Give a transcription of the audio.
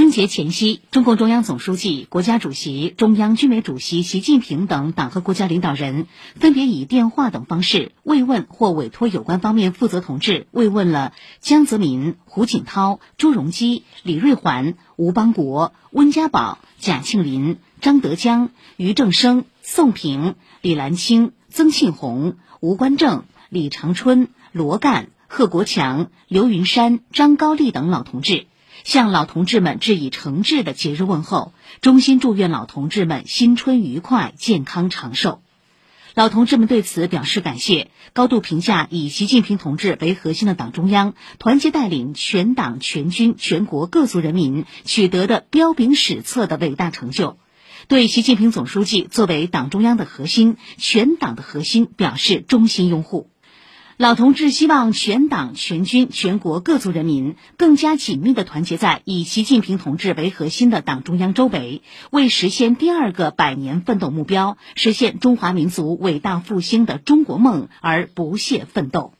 春节前夕，中共中央总书记、国家主席、中央军委主席习近平等党和国家领导人分别以电话等方式慰问或委托有关方面负责同志慰问了江泽民、胡锦涛、朱镕基、李瑞环、吴邦国、温家宝、贾庆林、张德江、俞正声、宋平、李岚清、曾庆红、吴官正、李长春、罗干、贺国强、刘云山、张高丽等老同志。向老同志们致以诚挚的节日问候，衷心祝愿老同志们新春愉快、健康长寿。老同志们对此表示感谢，高度评价以习近平同志为核心的党中央团结带领全党全军全国各族人民取得的彪炳史册的伟大成就，对习近平总书记作为党中央的核心、全党的核心表示衷心拥护。老同志希望全党全军全国各族人民更加紧密地团结在以习近平同志为核心的党中央周围，为实现第二个百年奋斗目标、实现中华民族伟大复兴的中国梦而不懈奋斗。